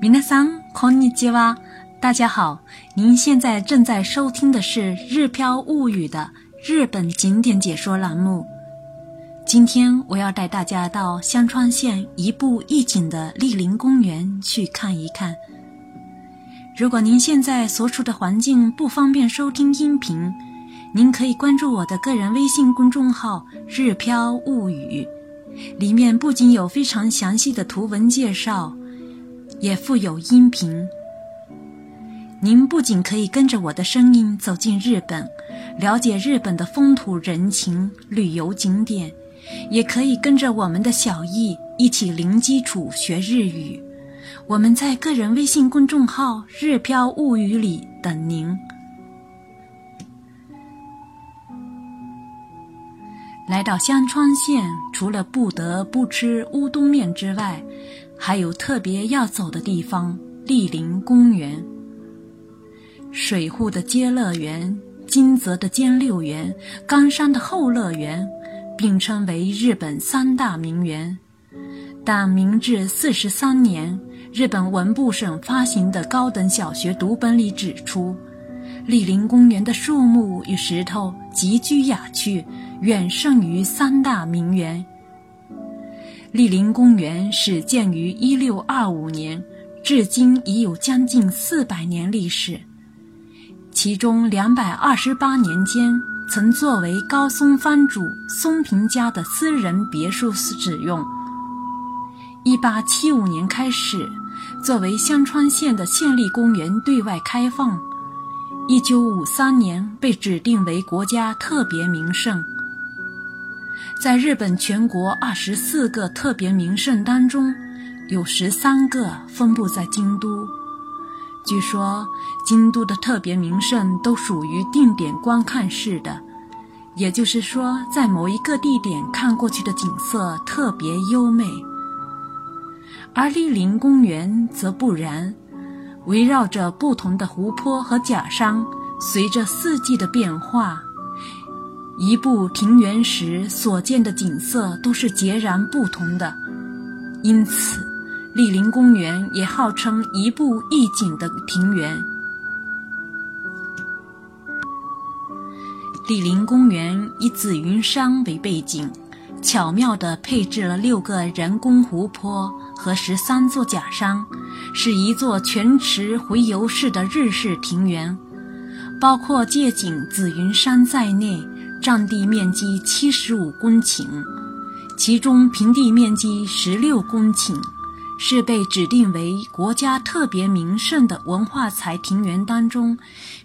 皆さんこんにちは，大家好，您现在正在收听的是《日飘物语》的日本景点解说栏目。今天我要带大家到香川县一步一景的莅林公园去看一看。如果您现在所处的环境不方便收听音频，您可以关注我的个人微信公众号“日飘物语”，里面不仅有非常详细的图文介绍。 也附有音频。您不仅可以跟着我的声音走进日本，了解日本的风土人情、旅游景点，也可以跟着我们的小易一起零基础学日语。我们在个人微信公众号“日飘物语”里等您。来到香川县，除了不得不吃乌冬面之外，还有特别要走的地方——莅林公园。水户的街乐园、金泽的兼六园、冈山的后乐园，并称为日本三大名园。但明治四十三年，日本文部省发行的高等小学读本里指出，莅林公园的树木与石头极具雅趣，远胜于三大名园。莅林公园始建于1625年，至今已有将近400年历史。其中228年间，曾作为高松藩主松平家的私人别墅使用。1875年开始，作为香川县的县立公园对外开放。1953年被指定为国家特别名胜。在日本全国二十四个特别名胜当中，有十三个分布在京都。据说，京都的特别名胜都属于定点观看式的，也就是说，在某一个地点看过去的景色特别优美。而莅林公园则不然，围绕着不同的湖泊和假山，随着四季的变化。一步庭园时所见的景色都是截然不同的，因此，莅林公园也号称一步一景的庭园。莅林公园以紫云山为背景，巧妙地配置了六个人工湖泊和十三座假山，是一座全池回游式的日式庭园，包括借景紫云山在内。占地面积七十五公顷，其中平地面积十六公顷，是被指定为国家特别名胜的文化财庭园当中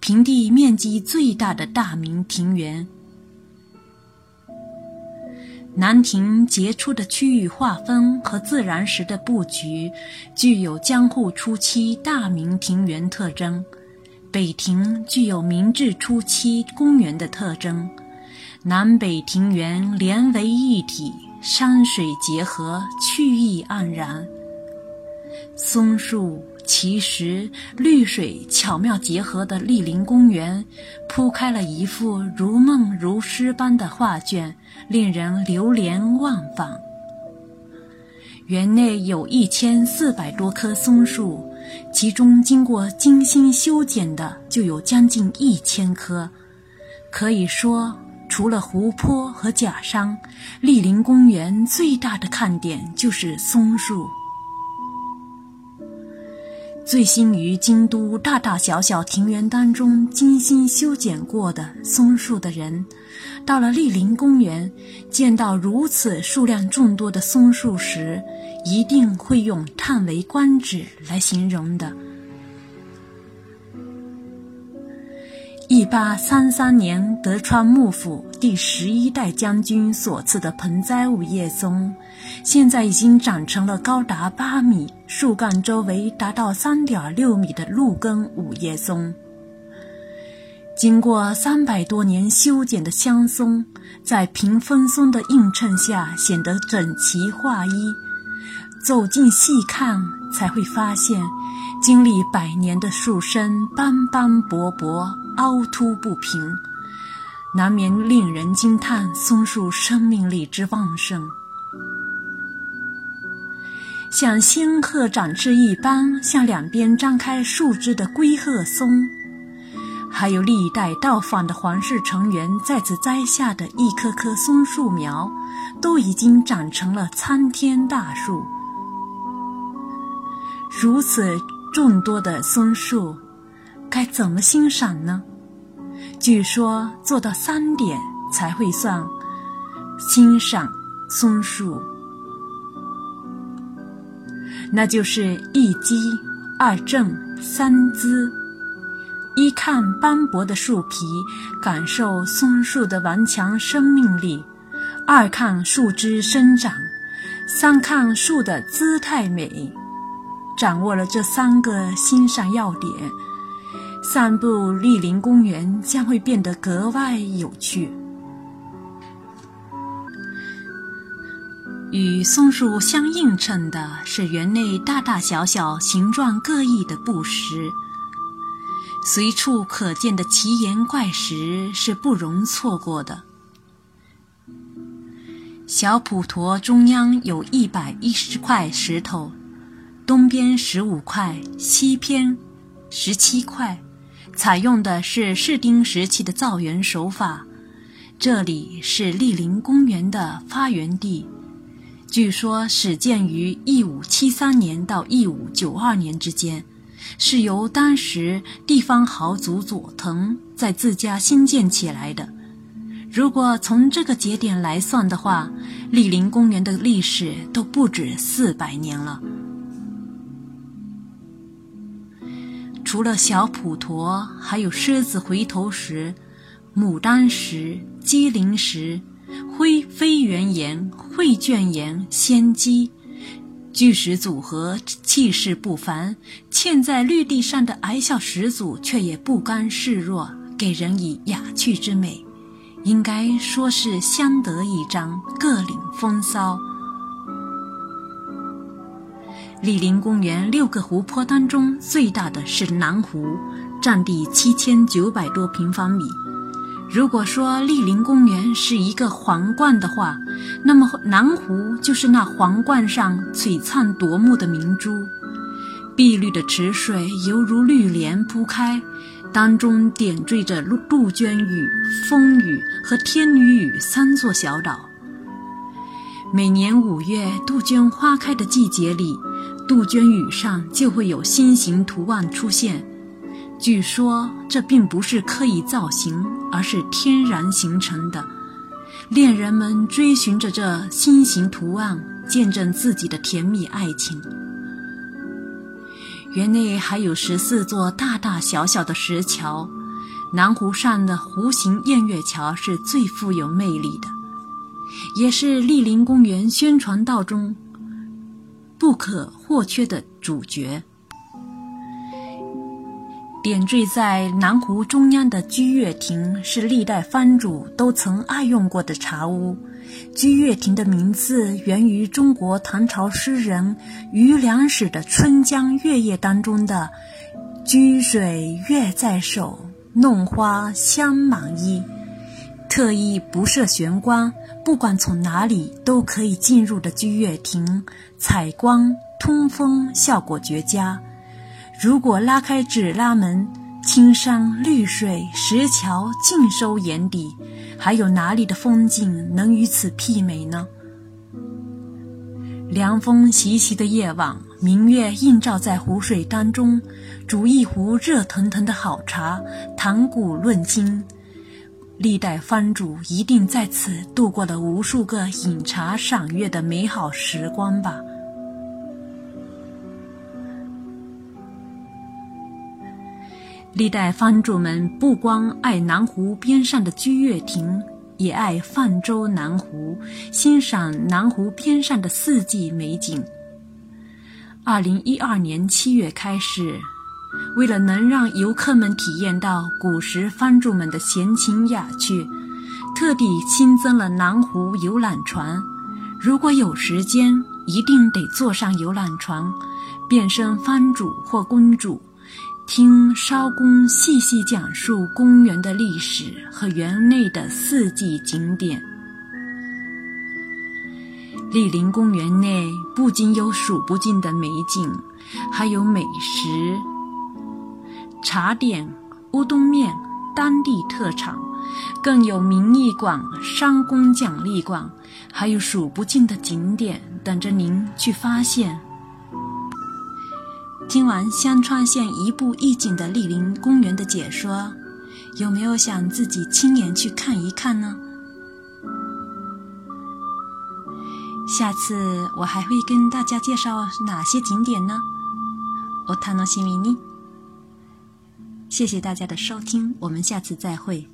平地面积最大的大名庭园。南庭杰出的区域划分和自然石的布局，具有江户初期大名庭园特征；北庭具有明治初期公园的特征。南北庭园连为一体，山水结合，趣意盎然。松树、奇石、绿水巧妙结合的莅林公园，铺开了一幅如梦如诗般的画卷，令人流连忘返。园内有一千四百多棵松树，其中经过精心修剪的就有将近一千棵，可以说。除了湖泊和假山，莅林公园最大的看点就是松树。醉心于京都大大小小庭园当中精心修剪过的松树的人，到了莅林公园，见到如此数量众多的松树时，一定会用“叹为观止”来形容的。一八三三年，德川幕府第十一代将军所赐的盆栽五叶松，现在已经长成了高达八米、树干周围达到三点六米的鹿根五叶松。经过三百多年修剪的香松，在屏风松的映衬下显得整齐划一。走近细看，才会发现，经历百年的树身斑斑驳驳。凹凸不平，难免令人惊叹松树生命力之旺盛。像仙鹤展翅一般向两边张开树枝的龟鹤松，还有历代到访的皇室成员在此栽下的一棵棵松树苗，都已经长成了参天大树。如此众多的松树，该怎么欣赏呢？据说做到三点才会算欣赏松树，那就是一击、二正、三姿。一看斑驳的树皮，感受松树的顽强生命力；二看树枝生长；三看树的姿态美。掌握了这三个欣赏要点。散步莅林公园将会变得格外有趣。与松树相映衬的是园内大大小小、形状各异的布石，随处可见的奇岩怪石是不容错过的。小普陀中央有一百一十块石头，东边十五块，西边十七块。采用的是室町时期的造园手法。这里是莅林公园的发源地，据说始建于1573年到1592年之间，是由当时地方豪族佐藤在自家新建起来的。如果从这个节点来算的话，莅林公园的历史都不止四百年了。除了小普陀，还有狮子回头石、牡丹石、鸡灵石、灰飞圆岩、绘卷岩、仙鸡，巨石组合气势不凡。嵌在绿地上的矮小石组却也不甘示弱，给人以雅趣之美，应该说是相得益彰，各领风骚。莅林公园六个湖泊当中，最大的是南湖，占地七千九百多平方米。如果说莅林公园是一个皇冠的话，那么南湖就是那皇冠上璀璨夺目的明珠。碧绿的池水犹如绿帘铺开，当中点缀着杜鹃屿、风雨和天女屿三座小岛。每年五月杜鹃花开的季节里。杜鹃羽上就会有心形图案出现，据说这并不是刻意造型，而是天然形成的。恋人们追寻着这心形图案，见证自己的甜蜜爱情。园内还有十四座大大小小的石桥，南湖上的弧形偃月桥是最富有魅力的，也是莅林公园宣传道中。不可或缺的主角。点缀在南湖中央的居月亭是历代藩主都曾爱用过的茶屋。居月亭的名字源于中国唐朝诗人余良史的《春江月夜》当中的“居水月在手，弄花香满衣”，特意不设玄关。不管从哪里都可以进入的居月亭，采光通风效果绝佳。如果拉开纸拉门，青山绿水石桥尽收眼底，还有哪里的风景能与此媲美呢？凉风习习的夜晚，明月映照在湖水当中，煮一壶热腾腾的好茶，谈古论今。历代藩主一定在此度过了无数个饮茶赏月的美好时光吧。历代藩主们不光爱南湖边上的居月亭，也爱泛舟南湖，欣赏南湖边上的四季美景。二零一二年七月开始。为了能让游客们体验到古时藩主们的闲情雅趣，特地新增了南湖游览船。如果有时间，一定得坐上游览船，变身藩主或公主，听艄公细细讲述公园的历史和园内的四季景点。莅林公园内不仅有数不尽的美景，还有美食、茶点、乌冬面、当地特产，更有名艺馆、商工奖励馆，还有数不尽的景点等着您去发现。听完香川县一步一景的莅林公园的解说，有没有想自己亲眼去看一看呢？下次我还会跟大家介绍哪些景点呢？我塔诺西米尼。谢谢大家的收听，我们下次再会。